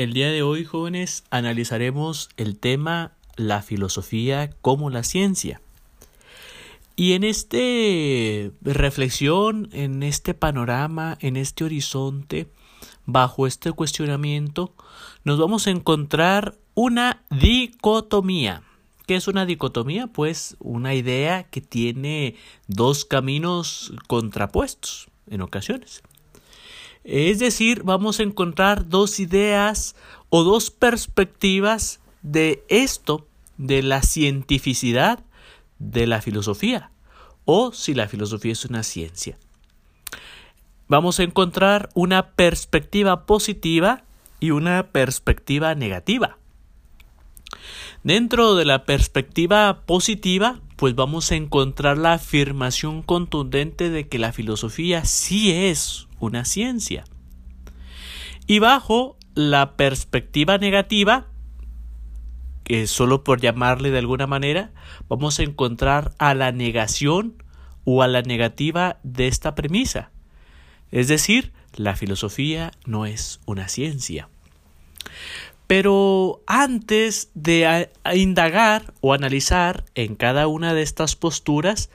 El día de hoy, jóvenes, analizaremos el tema la filosofía como la ciencia. Y en esta reflexión, en este panorama, en este horizonte, bajo este cuestionamiento, nos vamos a encontrar una dicotomía. ¿Qué es una dicotomía? Pues una idea que tiene dos caminos contrapuestos en ocasiones. Es decir, vamos a encontrar dos ideas o dos perspectivas de esto, de la cientificidad de la filosofía, o si la filosofía es una ciencia. Vamos a encontrar una perspectiva positiva y una perspectiva negativa. Dentro de la perspectiva positiva, pues vamos a encontrar la afirmación contundente de que la filosofía sí es una ciencia. Y bajo la perspectiva negativa, que solo por llamarle de alguna manera, vamos a encontrar a la negación o a la negativa de esta premisa. Es decir, la filosofía no es una ciencia. Pero antes de indagar o analizar en cada una de estas posturas,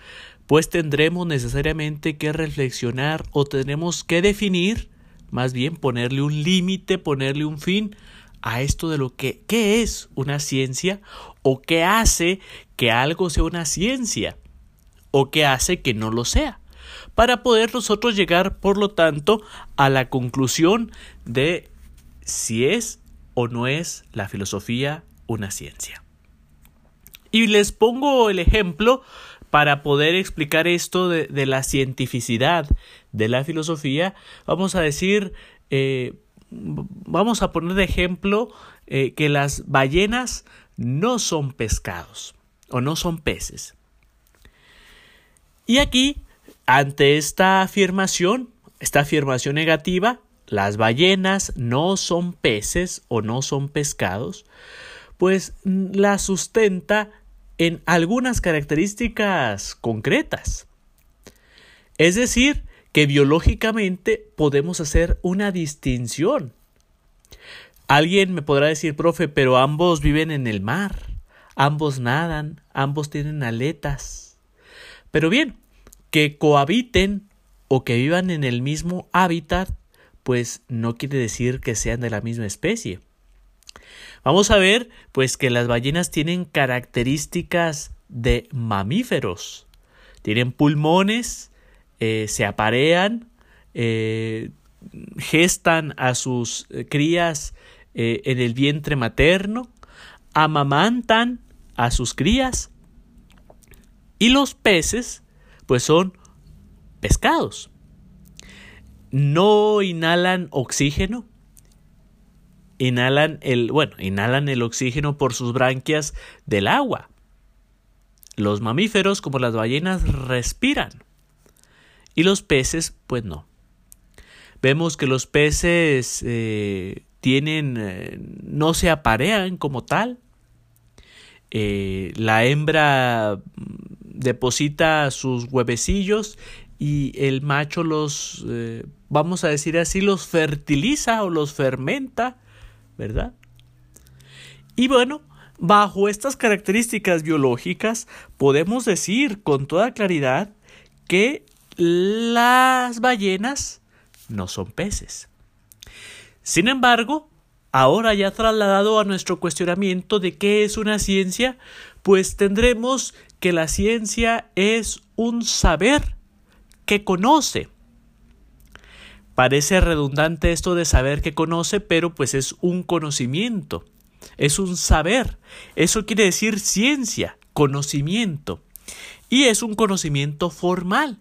pues tendremos necesariamente que reflexionar o tendremos que definir, más bien ponerle un límite, ponerle un fin a esto de lo que qué es una ciencia o qué hace que algo sea una ciencia o qué hace que no lo sea. Para poder nosotros llegar por lo tanto a la conclusión de si es o no es la filosofía una ciencia. Y les pongo el ejemplo para poder explicar esto de, la cientificidad de la filosofía. Vamos a decir, eh, vamos a poner de ejemplo eh, que las ballenas no son pescados o no son peces. Y aquí, ante esta afirmación, esta afirmación negativa, las ballenas no son peces o no son pescados, pues la sustenta en algunas características concretas. Es decir, que biológicamente podemos hacer una distinción. Alguien me podrá decir, profe, pero ambos viven en el mar, ambos nadan, ambos tienen aletas. Pero bien, que cohabiten o que vivan en el mismo hábitat pues no quiere decir que sean de la misma especie. Vamos a ver, pues que las ballenas tienen características de mamíferos. Tienen pulmones, eh, se aparean, eh, gestan a sus eh, crías en el vientre materno, amamantan a sus crías y los peces, pues son pescados no inhalan oxígeno. Inhalan el, bueno, inhalan el oxígeno por sus branquias del agua. Los mamíferos, como las ballenas, respiran. Y los peces, pues no. Vemos que los peces eh, tienen, eh, no se aparean como tal. Eh, la hembra deposita sus huevecillos y el macho los, eh, vamos a decir así, los fertiliza o los fermenta, ¿verdad? Y bueno, bajo estas características biológicas podemos decir con toda claridad que las ballenas no son peces. Sin embargo, ahora ya trasladado a nuestro cuestionamiento de qué es una ciencia, pues tendremos que la ciencia es un saber que conoce. Parece redundante esto de saber que conoce, pero pues es un conocimiento, es un saber. Eso quiere decir ciencia, conocimiento. Y es un conocimiento formal.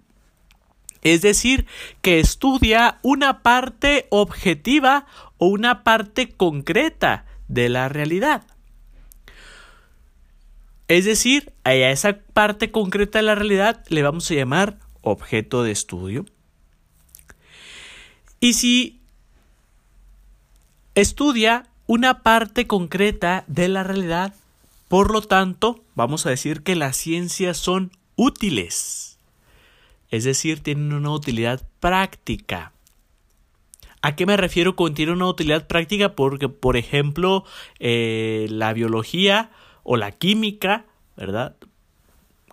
Es decir, que estudia una parte objetiva o una parte concreta de la realidad. Es decir, a esa parte concreta de la realidad le vamos a llamar objeto de estudio. Y si estudia una parte concreta de la realidad, por lo tanto, vamos a decir que las ciencias son útiles, es decir, tienen una utilidad práctica. ¿A qué me refiero con tiene una utilidad práctica? Porque, por ejemplo, eh, la biología o la química, ¿verdad?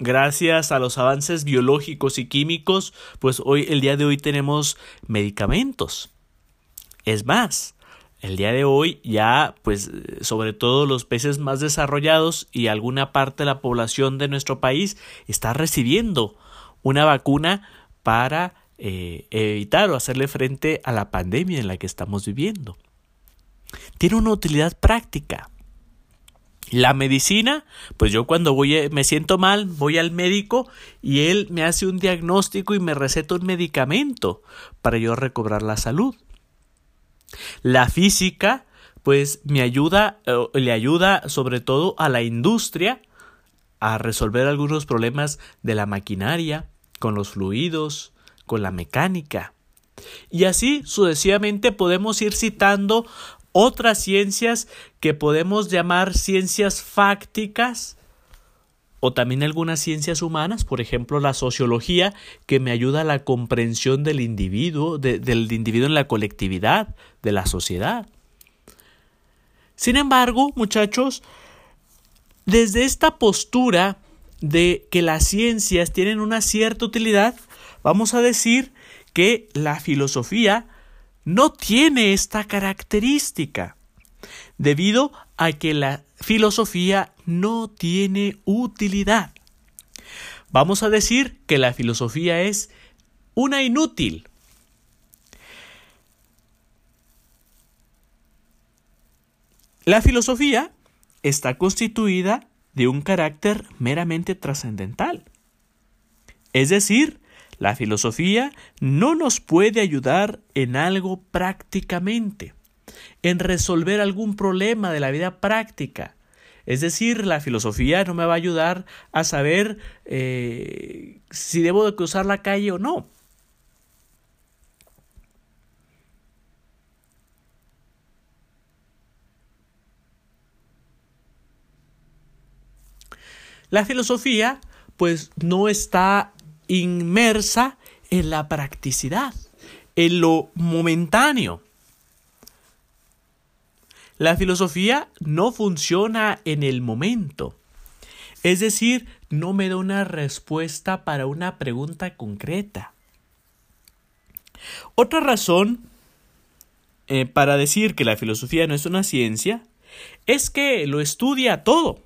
Gracias a los avances biológicos y químicos, pues hoy, el día de hoy tenemos medicamentos. Es más, el día de hoy ya, pues, sobre todo los países más desarrollados y alguna parte de la población de nuestro país está recibiendo una vacuna para eh, evitar o hacerle frente a la pandemia en la que estamos viviendo. Tiene una utilidad práctica. La medicina, pues yo cuando voy me siento mal, voy al médico y él me hace un diagnóstico y me receta un medicamento para yo recobrar la salud. La física, pues me ayuda, le ayuda sobre todo a la industria a resolver algunos problemas de la maquinaria, con los fluidos, con la mecánica. Y así sucesivamente podemos ir citando otras ciencias que podemos llamar ciencias fácticas o también algunas ciencias humanas, por ejemplo la sociología, que me ayuda a la comprensión del individuo, del individuo en la colectividad, de la sociedad. Sin embargo, muchachos, desde esta postura de que las ciencias tienen una cierta utilidad, vamos a decir que la filosofía no tiene esta característica, debido a que la filosofía no tiene utilidad. Vamos a decir que la filosofía es una inútil. La filosofía está constituida de un carácter meramente trascendental. Es decir, la filosofía no nos puede ayudar en algo prácticamente, en resolver algún problema de la vida práctica. Es decir, la filosofía no me va a ayudar a saber eh, si debo de cruzar la calle o no. La filosofía pues no está inmersa en la practicidad, en lo momentáneo. La filosofía no funciona en el momento. Es decir, no me da una respuesta para una pregunta concreta. Otra razón eh, para decir que la filosofía no es una ciencia es que lo estudia todo.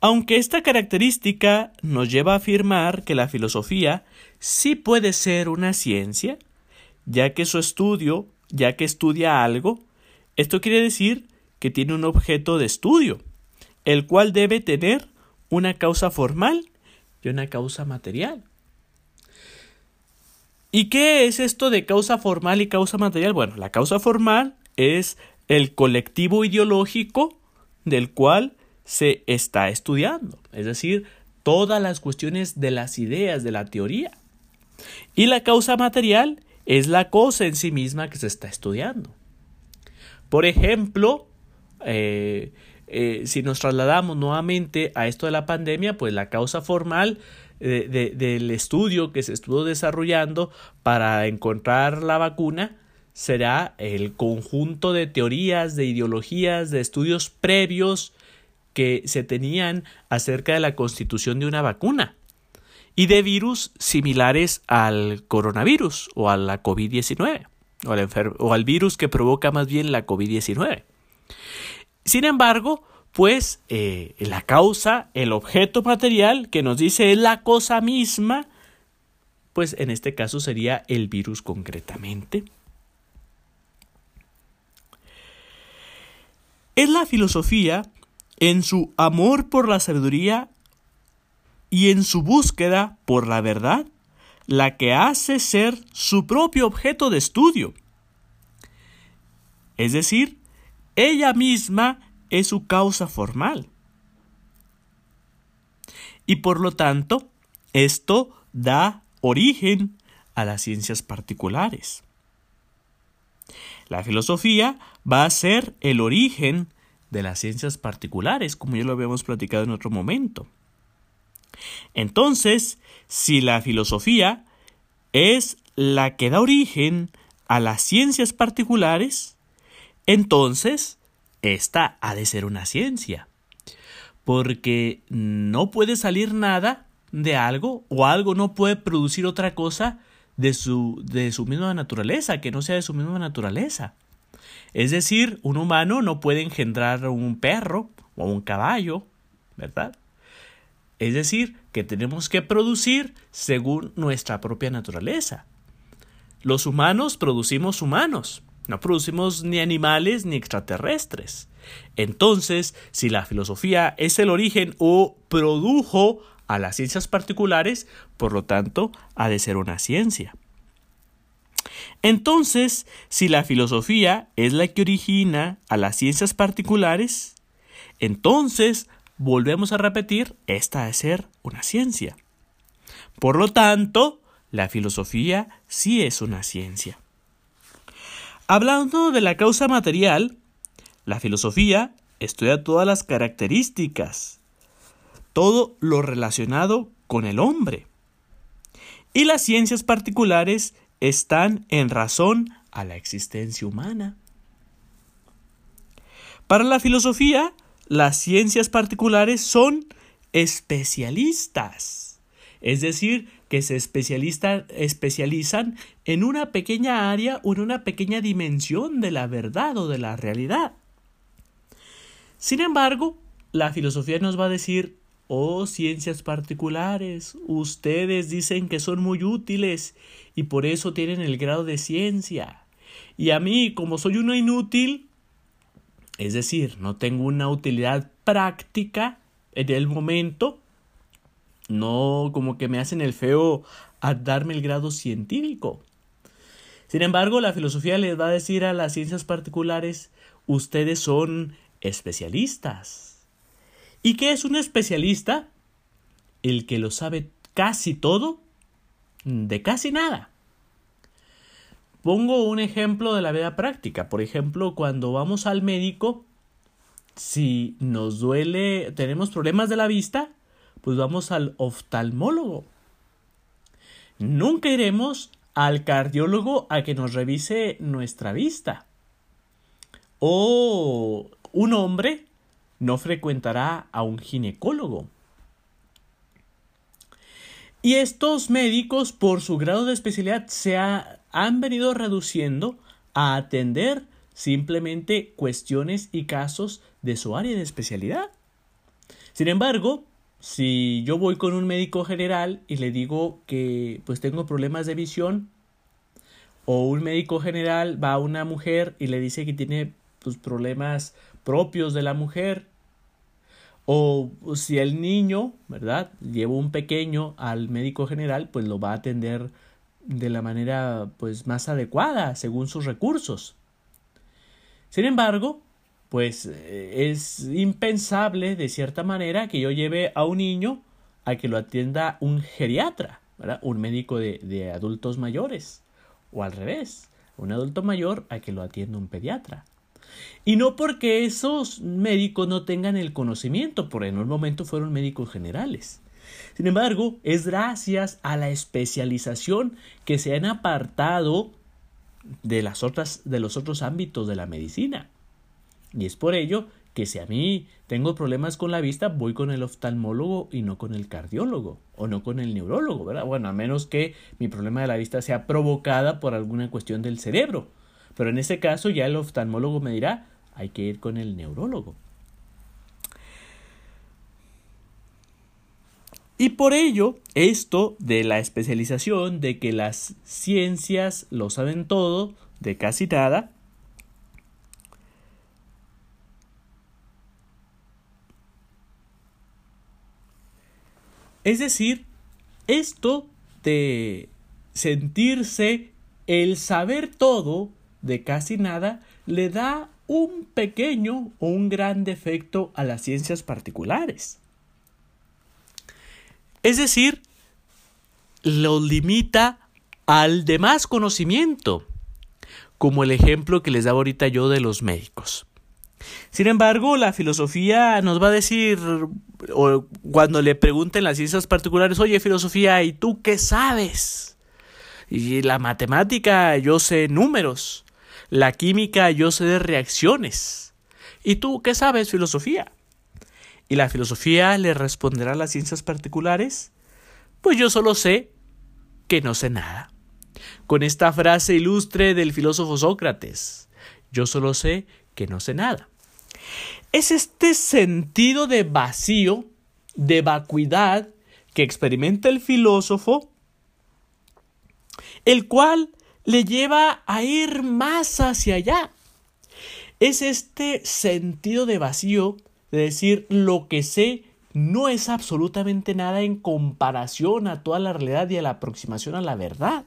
Aunque esta característica nos lleva a afirmar que la filosofía sí puede ser una ciencia, ya que su estudio, ya que estudia algo, esto quiere decir que tiene un objeto de estudio, el cual debe tener una causa formal y una causa material. ¿Y qué es esto de causa formal y causa material? Bueno, la causa formal es el colectivo ideológico del cual se está estudiando, es decir, todas las cuestiones de las ideas, de la teoría. Y la causa material es la cosa en sí misma que se está estudiando. Por ejemplo, eh, eh, si nos trasladamos nuevamente a esto de la pandemia, pues la causa formal eh, del estudio que se estuvo desarrollando para encontrar la vacuna será el conjunto de teorías, de ideologías, de estudios previos que se tenían acerca de la constitución de una vacuna y de virus similares al coronavirus o a la COVID-19 o, al virus que provoca más bien la COVID-19. Sin embargo, pues eh, la causa, el objeto material que nos dice es la cosa misma, pues en este caso sería el virus concretamente. Es la filosofía en su amor por la sabiduría y en su búsqueda por la verdad, la que hace ser su propio objeto de estudio. Es decir, ella misma es su causa formal. Y por lo tanto, esto da origen a las ciencias particulares. La filosofía va a ser el origen de las ciencias particulares, como ya lo habíamos platicado en otro momento. Entonces, si la filosofía es la que da origen a las ciencias particulares, entonces esta ha de ser una ciencia. Porque no puede salir nada de algo o algo no puede producir otra cosa de su, de su misma naturaleza, que no sea de su misma naturaleza. Es decir, un humano no puede engendrar un perro o un caballo, ¿verdad? Es decir, que tenemos que producir según nuestra propia naturaleza. Los humanos producimos humanos, no producimos ni animales ni extraterrestres. Entonces, si la filosofía es el origen o produjo a las ciencias particulares, por lo tanto, ha de ser una ciencia. Entonces, si la filosofía es la que origina a las ciencias particulares, entonces volvemos a repetir, esta de ser una ciencia. Por lo tanto, la filosofía sí es una ciencia. Hablando de la causa material, la filosofía estudia todas las características, todo lo relacionado con el hombre. Y las ciencias particulares están en razón a la existencia humana. Para la filosofía, las ciencias particulares son especialistas, es decir, que se especializan en una pequeña área o en una pequeña dimensión de la verdad o de la realidad. Sin embargo, la filosofía nos va a decir, oh ciencias particulares, ustedes dicen que son muy útiles y por eso tienen el grado de ciencia. Y a mí, como soy uno inútil, es decir, no tengo una utilidad práctica en el momento, no como que me hacen el feo a darme el grado científico. Sin embargo, la filosofía les va a decir a las ciencias particulares, ustedes son especialistas. ¿Y qué es un especialista? El que lo sabe casi todo de casi nada. Pongo un ejemplo de la vida práctica. Por ejemplo, cuando vamos al médico, si nos duele, tenemos problemas de la vista, pues vamos al oftalmólogo. Nunca iremos al cardiólogo a que nos revise nuestra vista. O un hombre no frecuentará a un ginecólogo. Y estos médicos, por su grado de especialidad, se han venido reduciendo a atender simplemente cuestiones y casos de su área de especialidad. Sin embargo, si yo voy con un médico general y le digo que pues tengo problemas de visión, o un médico general va a una mujer y le dice que tiene pues, problemas propios de la mujer, o si el niño, ¿verdad? Lleva un pequeño al médico general, pues lo va a atender de la manera pues más adecuada según sus recursos. Sin embargo, pues eh, es impensable de cierta manera que yo lleve a un niño a que lo atienda un geriatra, ¿verdad? Un médico de, de adultos mayores. O al revés, un adulto mayor a que lo atienda un pediatra. Y no porque esos médicos no tengan el conocimiento, porque en un momento fueron médicos generales. Sin embargo, es gracias a la especialización que se han apartado de, las otras, de los otros ámbitos de la medicina. Y es por ello que si a mí tengo problemas con la vista, voy con el oftalmólogo y no con el cardiólogo o no con el neurólogo, ¿verdad? Bueno, a menos que mi problema de la vista sea provocada por alguna cuestión del cerebro. Pero en ese caso ya el oftalmólogo me dirá, hay que ir con el neurólogo. Y por ello, esto de la especialización, de que las ciencias lo saben todo, de casi nada, es decir, esto de sentirse el saber todo de casi nada le da un pequeño o un gran defecto a las ciencias particulares. Es decir, lo limita al demás conocimiento, como el ejemplo que les daba ahorita yo de los médicos. Sin embargo, la filosofía nos va a decir, o cuando le pregunten las ciencias particulares, oye, filosofía, ¿y tú qué sabes? Y la matemática yo sé números. La química yo sé de reacciones. ¿Y tú qué sabes filosofía? ¿Y la filosofía le responderá a las ciencias particulares? Pues yo solo sé que no sé nada. Con esta frase ilustre del filósofo Sócrates, yo solo sé que no sé nada. Es este sentido de vacío, de vacuidad, que experimenta el filósofo, el cual le lleva a ir más hacia allá. Es este sentido de vacío, de decir lo que sé no es absolutamente nada en comparación a toda la realidad y a la aproximación a la verdad.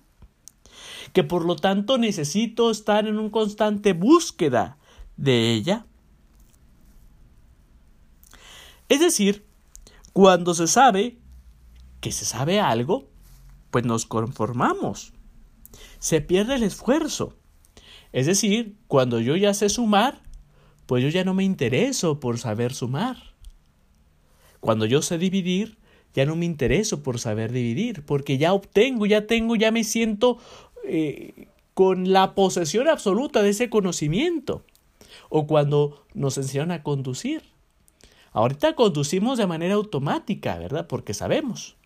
Que por lo tanto necesito estar en una constante búsqueda de ella. Es decir, cuando se sabe que se sabe algo, pues nos conformamos. Se pierde el esfuerzo. Es decir, cuando yo ya sé sumar, pues yo ya no me intereso por saber sumar. Cuando yo sé dividir, ya no me intereso por saber dividir, porque ya obtengo, ya tengo, ya me siento eh, con la posesión absoluta de ese conocimiento. O cuando nos enseñan a conducir. Ahorita conducimos de manera automática, ¿verdad? Porque sabemos.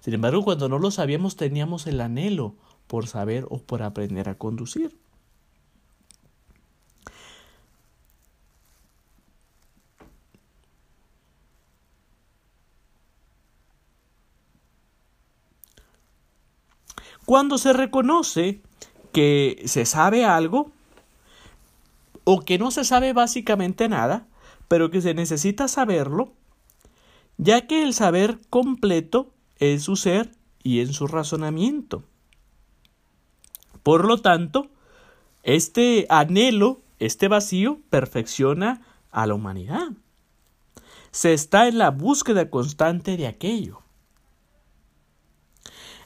Sin embargo, cuando no lo sabíamos teníamos el anhelo por saber o por aprender a conducir. Cuando se reconoce que se sabe algo o que no se sabe básicamente nada, pero que se necesita saberlo, ya que el saber completo es su ser y en su razonamiento. Por lo tanto, este anhelo, este vacío, perfecciona a la humanidad. Se está en la búsqueda constante de aquello.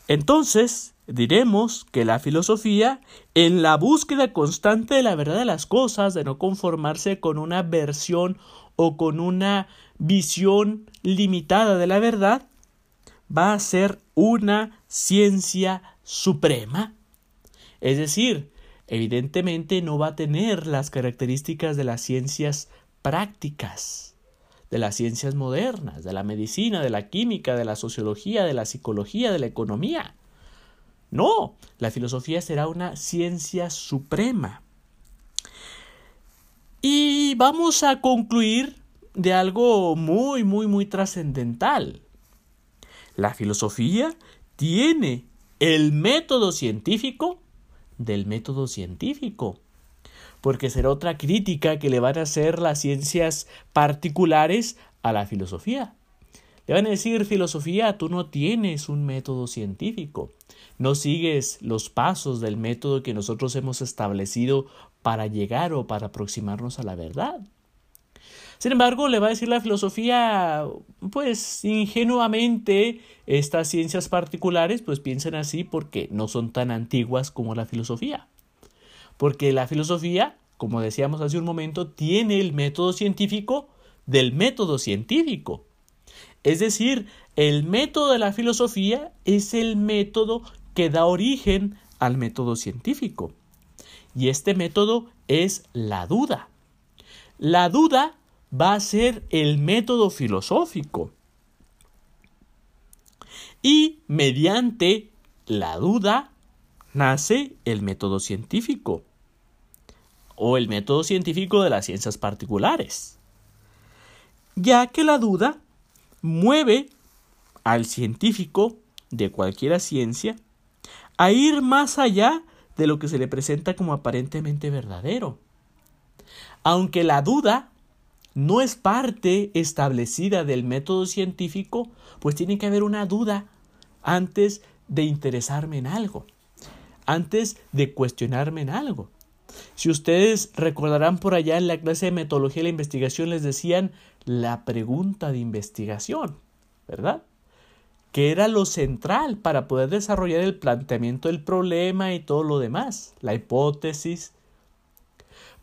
Entonces, diremos que la filosofía, en la búsqueda constante de la verdad de las cosas, de no conformarse con una versión o con una visión limitada de la verdad, va a ser una ciencia suprema. Es decir, evidentemente no va a tener las características de las ciencias prácticas, de las ciencias modernas, de la medicina, de la química, de la sociología, de la psicología, de la economía. No, la filosofía será una ciencia suprema. Y vamos a concluir de algo muy, muy, muy trascendental. La filosofía tiene el método científico del método científico. Porque será otra crítica que le van a hacer las ciencias particulares a la filosofía. Le van a decir, filosofía, tú no tienes un método científico, no sigues los pasos del método que nosotros hemos establecido para llegar o para aproximarnos a la verdad. Sin embargo, le va a decir la filosofía, pues ingenuamente, estas ciencias particulares, pues piensan así porque no son tan antiguas como la filosofía. Porque la filosofía, como decíamos hace un momento, tiene el método científico del método científico. Es decir, el método de la filosofía es el método que da origen al método científico. Y este método es la duda. La duda va a ser el método filosófico. Y mediante la duda nace el método científico o el método científico de las ciencias particulares, ya que la duda mueve al científico de cualquier ciencia a ir más allá de lo que se le presenta como aparentemente verdadero. Aunque la duda no es parte establecida del método científico, pues tiene que haber una duda antes de interesarme en algo, antes de cuestionarme en algo. Si ustedes recordarán por allá en la clase de metodología de la investigación les decían la pregunta de investigación, ¿verdad? Que era lo central para poder desarrollar el planteamiento del problema y todo lo demás, la hipótesis.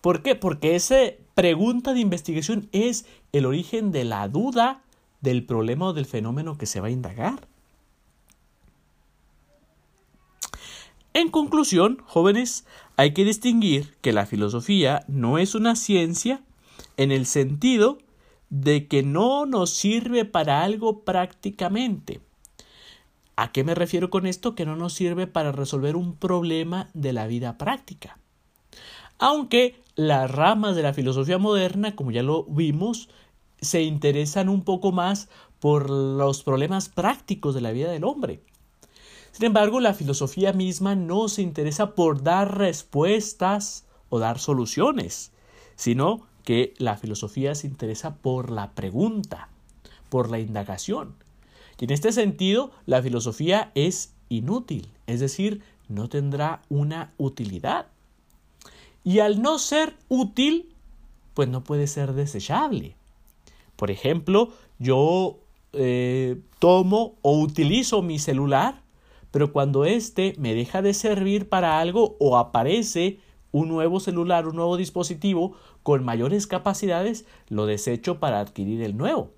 ¿Por qué? Porque esa pregunta de investigación es el origen de la duda del problema o del fenómeno que se va a indagar. En conclusión, jóvenes, hay que distinguir que la filosofía no es una ciencia en el sentido de que no nos sirve para algo prácticamente. ¿A qué me refiero con esto? Que no nos sirve para resolver un problema de la vida práctica. Aunque las ramas de la filosofía moderna, como ya lo vimos, se interesan un poco más por los problemas prácticos de la vida del hombre. Sin embargo, la filosofía misma no se interesa por dar respuestas o dar soluciones, sino que la filosofía se interesa por la pregunta, por la indagación. Y en este sentido, la filosofía es inútil, es decir, no tendrá una utilidad. Y al no ser útil, pues no puede ser desechable. Por ejemplo, yo eh, tomo o utilizo mi celular, pero cuando éste me deja de servir para algo o aparece un nuevo celular, un nuevo dispositivo con mayores capacidades, lo desecho para adquirir el nuevo.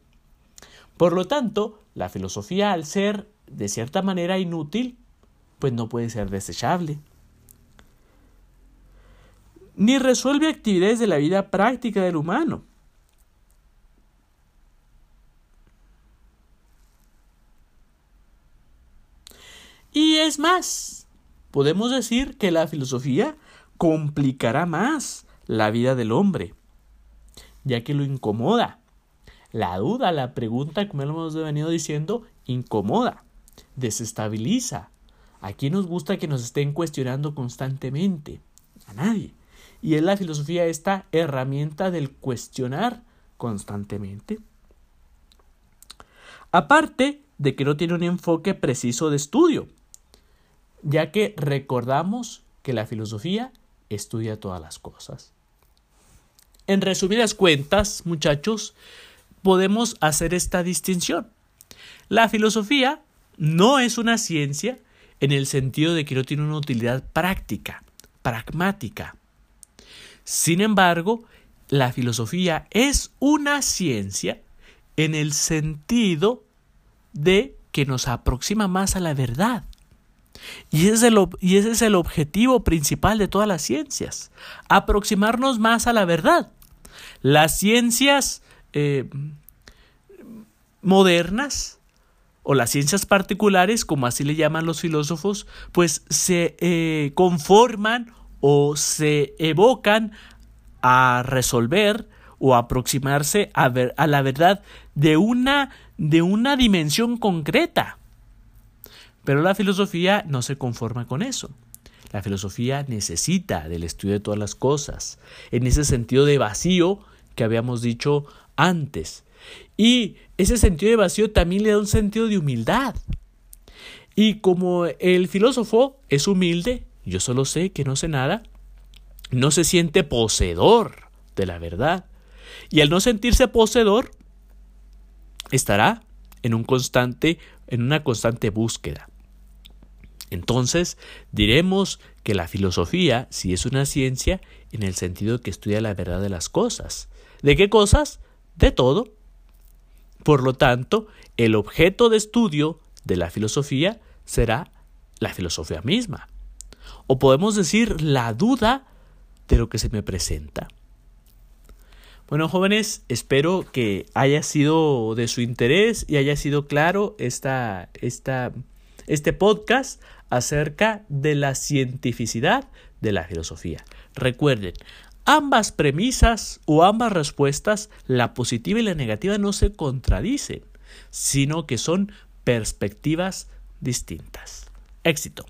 Por lo tanto, la filosofía, al ser de cierta manera inútil, pues no puede ser desechable. Ni resuelve actividades de la vida práctica del humano. Y es más, podemos decir que la filosofía complicará más la vida del hombre, ya que lo incomoda. La duda, la pregunta, como hemos venido diciendo, incomoda, desestabiliza. ¿A quién nos gusta que nos estén cuestionando constantemente? A nadie. Y es la filosofía esta herramienta del cuestionar constantemente. Aparte de que no tiene un enfoque preciso de estudio, ya que recordamos que la filosofía estudia todas las cosas. En resumidas cuentas, muchachos, podemos hacer esta distinción. La filosofía no es una ciencia en el sentido de que no tiene una utilidad práctica, pragmática. Sin embargo, la filosofía es una ciencia en el sentido de que nos aproxima más a la verdad, y ese, es el, y ese es el objetivo principal de todas las ciencias, aproximarnos más a la verdad. Las ciencias eh, modernas o las ciencias particulares, como así le llaman los filósofos, pues se eh, conforman o se evocan a resolver o aproximarse a, la verdad de una, de una dimensión concreta. Pero la filosofía no se conforma con eso. La filosofía necesita del estudio de todas las cosas, en ese sentido de vacío que habíamos dicho antes. Y ese sentido de vacío también le da un sentido de humildad. Y como el filósofo es humilde, yo solo sé que no sé nada, no se siente poseedor de la verdad. Y al no sentirse poseedor, estará en un constante en una constante búsqueda. Entonces, diremos que la filosofía sí es una ciencia en el sentido que estudia la verdad de las cosas. ¿De qué cosas? De todo. Por lo tanto, el objeto de estudio de la filosofía será la filosofía misma. O podemos decir la duda de lo que se me presenta. Bueno, jóvenes, espero que haya sido de su interés y haya sido claro esta, esta, este podcast acerca de la cientificidad de la filosofía. Recuerden, ambas premisas o ambas respuestas, la positiva y la negativa, no se contradicen, sino que son perspectivas distintas. Éxito.